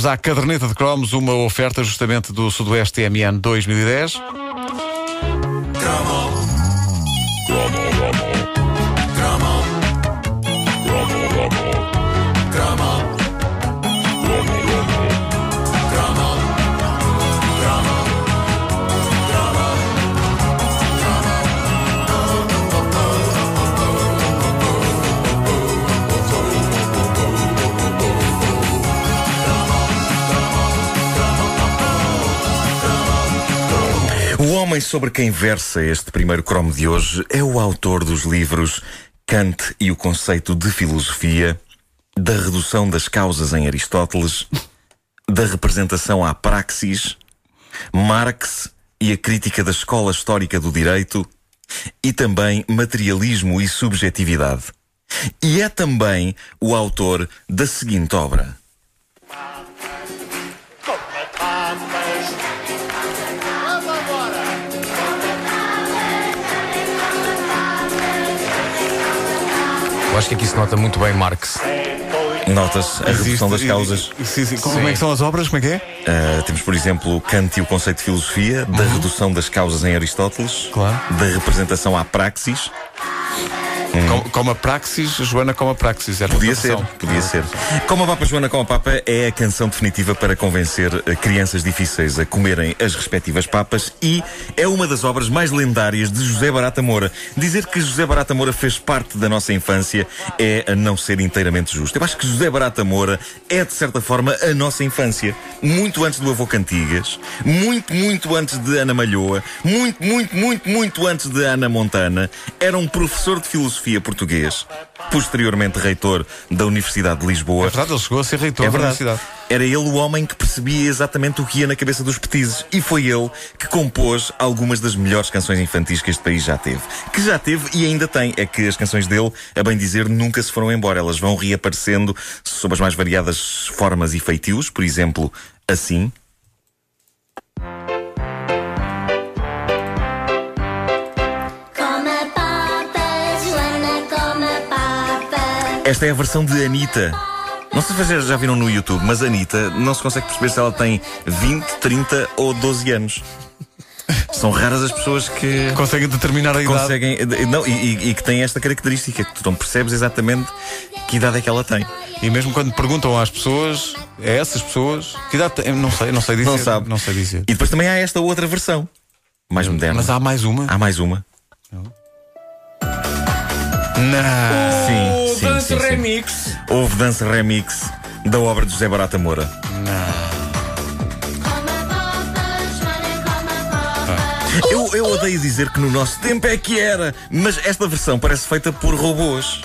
Vamos à caderneta de cromos, uma oferta justamente do Sudoeste TMN 2010. Homem sobre quem versa este primeiro cromo de hoje é o autor dos livros Kant e o conceito de filosofia, da redução das causas em Aristóteles, da representação à praxis, Marx e a crítica da escola histórica do direito e também materialismo e subjetividade. E é também o autor da seguinte obra. Acho que aqui se nota muito bem Marx. Notas a redução das causas. Sim, sim. Como é que são as obras? Como é que é? Uh, temos, por exemplo, Kant e o conceito de filosofia, da redução das causas em Aristóteles, Uhum. Claro. da representação à praxis. Com, como a praxis, Joana como a praxis. Era Podia ser, podia ser. Como a Papa Joana com a Papa é a canção definitiva para convencer uh, crianças difíceis a comerem as respectivas papas e é uma das obras mais lendárias de José Barata Moura. Dizer que José Barata Moura fez parte da nossa infância é a não ser inteiramente justo. Eu acho que José Barata Moura é, de certa forma, a nossa infância. Muito antes do avô Cantigas, muito, muito antes de Ana Malhoa, muito, muito, muito, muito antes de Ana Montana. Era um professor de filosofia português, posteriormente reitor da Universidade de Lisboa. É verdade, ele chegou a ser reitor É da universidade. Era ele o homem que percebia exatamente o que ia na cabeça dos petizes. E foi ele que compôs algumas das melhores canções infantis que este país já teve. Que já teve e ainda tem. É que as canções dele, a bem dizer, nunca se foram embora. Elas vão reaparecendo sob as mais variadas formas e feitios. Por exemplo, assim. Esta é a versão de Anitta. Não sei se vocês já viram no YouTube, mas Anitta não se consegue perceber se ela tem 20, 30 ou 12 anos. São raras as pessoas que Conseguem determinar a idade. conseguem. Não, e, e- e que têm esta característica, que tu não percebes exatamente que idade é que ela tem. E mesmo quando perguntam às pessoas, a essas pessoas, que idade tem? Não sei, não sei dizer. Não sabe. Não sei dizer. E depois também há esta outra versão, mais moderna. Mas há mais uma? Há mais uma. Não. Sim, sim, remix. Houve dança remix da obra de José Barata Moura. Papas. Eu, eu odeio dizer que no nosso tempo é que era, mas esta versão parece feita por robôs.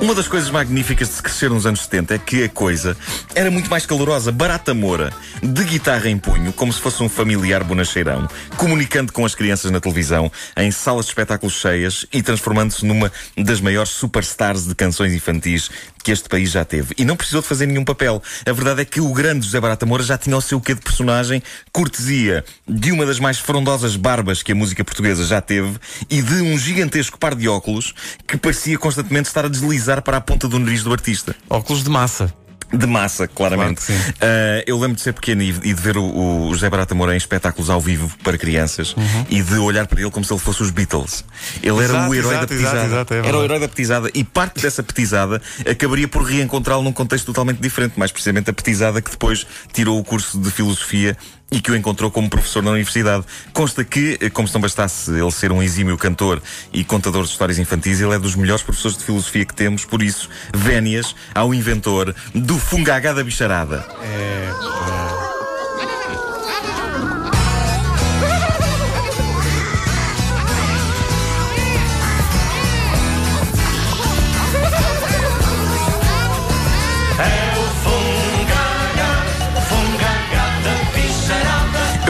Uma das coisas magníficas de se crescer nos anos 70 é que a coisa era muito mais calorosa. Barata Moura, de guitarra em punho, como se fosse um familiar bonacheirão, comunicando com as crianças na televisão, em salas de espetáculos cheias e transformando-se numa das maiores superstars de canções infantis que este país já teve. E não precisou de fazer nenhum papel. A verdade é que o grande José Barata Moura já tinha o seu quê de personagem, cortesia de uma das mais frondosas barbas que a música portuguesa já teve e de um gigantesco par de óculos que parecia constantemente estar a deslizar para a ponta do nariz do artista. Óculos de massa. De massa, claramente. Claro. Ah, eu lembro de ser pequeno e, e de ver o, o José Barata Moura em espetáculos ao vivo para crianças e de olhar para ele como se ele fosse os Beatles. Ele era Exato, o herói exato, da petizada. exato, é era o herói da petizada e parte dessa petizada acabaria por reencontrá-lo num contexto totalmente diferente, mais precisamente a petizada que depois tirou o curso de filosofia e que o encontrou como professor na universidade. Consta que, como se não bastasse ele ser um exímio cantor e contador de histórias infantis, ele é dos melhores professores de filosofia que temos, por isso, vénias ao inventor do fungagá da bicharada.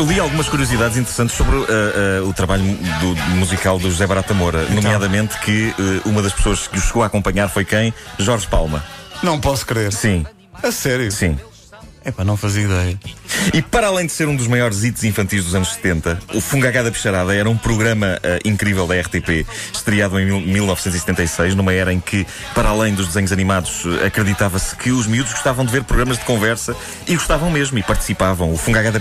Eu li algumas curiosidades interessantes sobre uh, uh, o trabalho do, musical do José Barata Moura, nomeadamente que uh, uma das pessoas que o chegou a acompanhar foi quem? Jorge Palma. Não posso crer. Sim, A sério? sim. É para não fazer ideia. E para além de ser um dos maiores hits infantis dos anos 70, o Fungagá da era um programa eh, incrível da RTP, estreado em mil- 1976, numa era em que, para além dos desenhos animados, eh, acreditava-se que os miúdos gostavam de ver programas de conversa e gostavam mesmo e participavam. O Fungagá da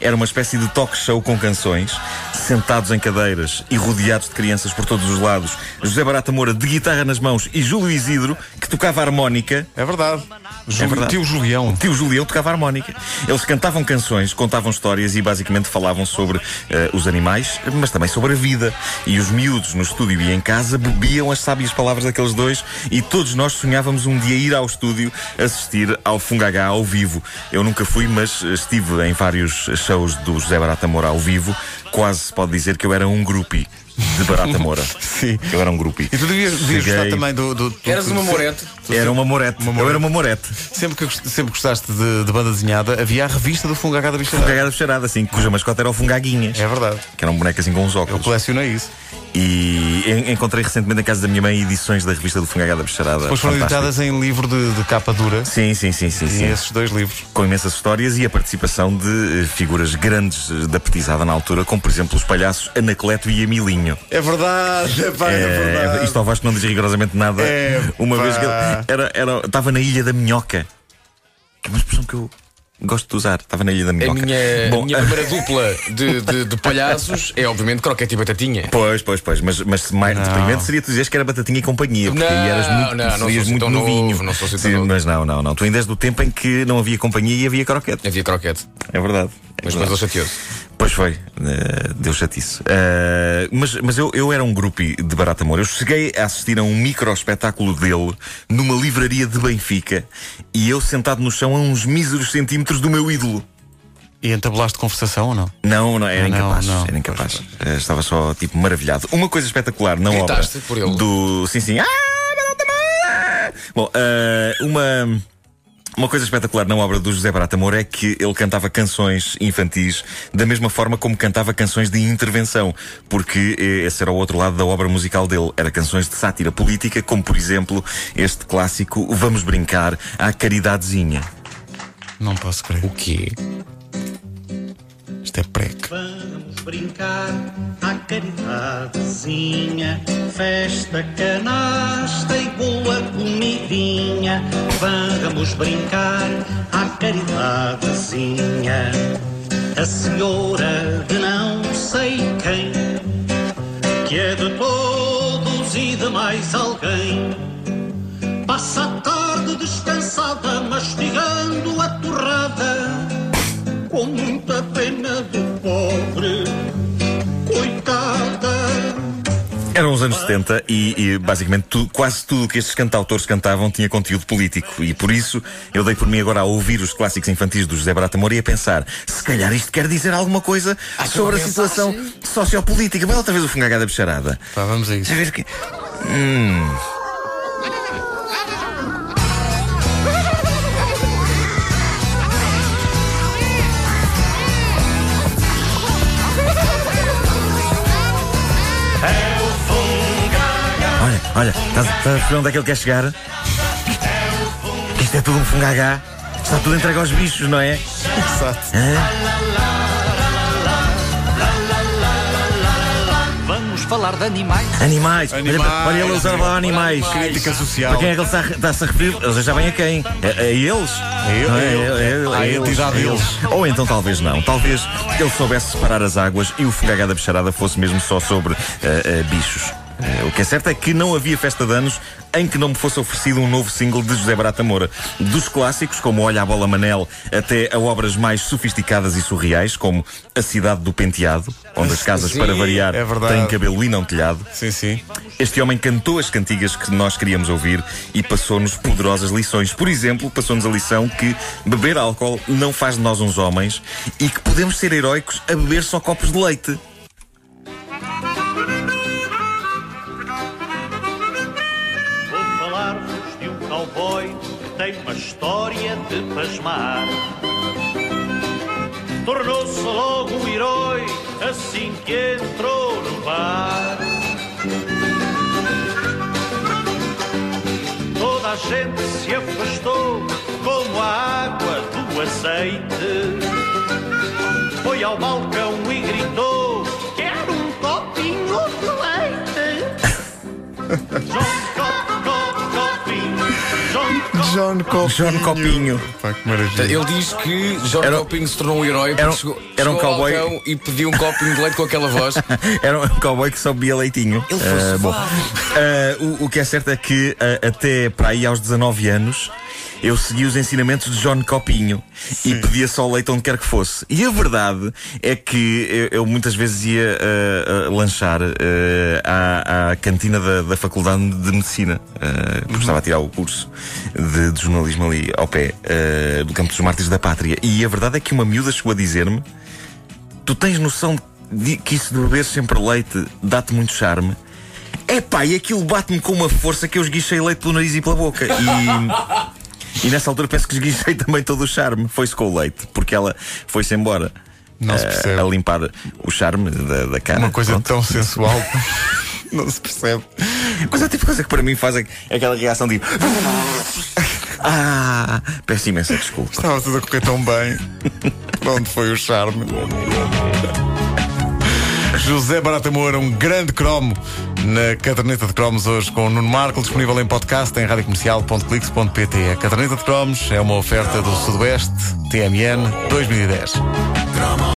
era uma espécie de talk show com canções, sentados em cadeiras e rodeados de crianças por todos os lados. José Barata Moura de guitarra nas mãos e Júlio Isidro, que tocava harmónica. É verdade. Verdade. Tio Julião. O tio Julião tocava harmónica. Eles cantavam canções, contavam histórias e basicamente falavam sobre eh, os animais, mas também sobre a vida. E os miúdos no estúdio e em casa bebiam as sábias palavras daqueles dois e todos nós sonhávamos um dia ir ao estúdio assistir ao Fungagá ao vivo. Eu nunca fui, mas estive em vários shows do José Barata Moura ao vivo. Quase se pode dizer que eu era um groupie de Barata Moura. Sim. Eu era um groupie. E tu devias, devias Cheguei- gostar também do. do, do Eras uma morete. Era uma morete. Eu era uma morete. Sempre que sempre gostaste de, de banda desenhada, havia a revista do Fungagá da Bicharada. Fungagá de Charada, assim, cuja mascota era o Fungaguinhas. É verdade. Que era um boneco assim com uns Eu óculos. colecionei isso. E en- encontrei recentemente na casa da minha mãe edições da revista do Fungagá da Bicharada. Depois foram Fantástico. editadas em livro de, de capa dura. Sim, sim, sim, sim, E sim. esses dois livros. Com imensas histórias e a participação de eh, figuras grandes eh, da petizada na altura, como por exemplo os palhaços Anacleto e Emilinho. É verdade, é, pá, Eh, isto ao Vasco não diz rigorosamente nada. É, Uma pá. vez que ele era, era, estava na Ilha da Minhoca. Que é uma expressão que eu gosto de usar. Estava na Ilha da A Minhoca. minha, Bom, a minha primeira dupla de, de, de palhaços é obviamente croquete e batatinha. Pois, pois, pois, mas, mas mais Não. deprimente seria tu dizeres que era batatinha e companhia, porque aí eras muito, Não, não, não muito assim tão novinho. novo, não sou assim Sim. Mas não, não, não. Tu ainda és do tempo em que não havia companhia e havia croquete. Havia croquete. É verdade. É Mas depois ele chateou-se. Pois foi, eh, deu chatice. Eh, mas mas eu, eu era um groupie de Barata Amor. Eu cheguei a assistir a um micro espetáculo dele numa livraria de Benfica e eu sentado no chão a uns míseros centímetros do meu ídolo. E entabulaste conversação ou não? Não, não, era Não, incapaz. não. Era incapaz. Eh, estava só, tipo, maravilhado. Uma coisa espetacular na obra. Por ele? Do. Sim, sim. Ah! Bom, uma. Uma coisa espetacular na obra do José Barata Moura é que ele cantava canções infantis da mesma forma como cantava canções de intervenção, porque eh, esse era o outro lado da obra musical dele. Era canções de sátira política, como por exemplo este clássico Vamos Brincar à Caridadezinha. Não posso crer. O quê? Isto é prec. Vamos brincar à caridadezinha, festa, canasta e Vamos brincar à caridadezinha. A senhora de não sei quem, que é de todos e de mais alguém. Passa a tarde descansada, mastigando a torrada com muita pena do pobre, anos 70 e, e, basicamente tu- quase tudo que estes cantautores cantavam tinha conteúdo político. E por isso eu dei por mim agora a ouvir os clássicos infantis do José Barata Moura e a pensar: se calhar isto quer dizer alguma coisa sobre a situação sociopolítica. Vai outra vez o fungagá da bicharada. Pá, vamos a isso. A ver que. Hum. Olha, estás, estás a perceber onde é que ele quer chegar? Isto é tudo um fungagá. Está tudo entregue aos bichos, não é? Exato. Hã? Vamos falar de animais. Animais. Animais. Olha, olha ele a usar a animais. Crítica social. Para quem é que ele está, está-se a referir? Eles já bem a quem? A, a eles? A ele, Não a é? ele. É- é- À é eles, entidade deles. eles. Ou então talvez não. Talvez ele soubesse separar as águas e o Fungagá da Bicharada fosse mesmo só sobre eh, eh, bichos. Eh, o que é certo é que não havia festa de anos em que não me fosse oferecido um novo single de José Barata Moura. Dos clássicos, como Olha a Bola Manel, até a obras mais sofisticadas e surreais, como A Cidade do Penteado, onde as casas, Sim, para variar, é têm cabelo e não telhado. Sim, sim. Este homem cantou as cantigas que nós queríamos ouvir e passou-nos poderosas lições. Por exemplo, passou-nos a lição que beber álcool não faz de nós uns homens e que podemos ser heróicos a beber só copos de leite. Tornou-se logo um herói assim que entrou no bar. Toda a gente se afastou como a água do o azeite. Foi ao balcão e gritou: Quero um copinho de leite. John Copinho. John Copinho. Pá, que maravilha. Ele diz que John Era- Copinho se tornou um herói porque era um- chegou, era um chegou ao cowboy. e pediu um copinho de leite com aquela voz. Era um cowboy que só bebia leitinho. Ele Ah, bom. Ah, o, o que é certo é que ah, até para aí aos 19 anos eu segui os ensinamentos de John Copinho e pedia só leite onde quer que fosse. E a verdade é que eu, eu muitas vezes ia ah, ah, lanchar ah, à, à cantina da, da Faculdade de Medicina, porque estava a tirar o curso de, de jornalismo ali ao pé do Campo dos Mártires da Pátria. E a verdade é que uma miúda chegou a dizer-me Tu tens noção de que isso de beber sempre leite dá-te muito charme? Epá, e aquilo bate-me com uma força que eu esguichei leite pelo nariz e pela boca. E, e nessa altura penso que esguichei também todo o charme. Foi-se com o leite, porque ela foi-se embora. Não se eh, percebe. A limpar o charme da, da cara. Uma coisa Pronto. tão sensual. não se percebe. Mas é tipo coisa que para mim faz aqu- aquela reação de. Ah, peço imensa desculpa. Estava tudo a correr tão bem. Onde foi o charme? José Barata Moura, um grande cromo na caderneta de cromos hoje com o Nuno Marco, disponível em podcast em radiocomercial.clix.pt. A caderneta de cromos é uma oferta do Sudoeste TMN 2010.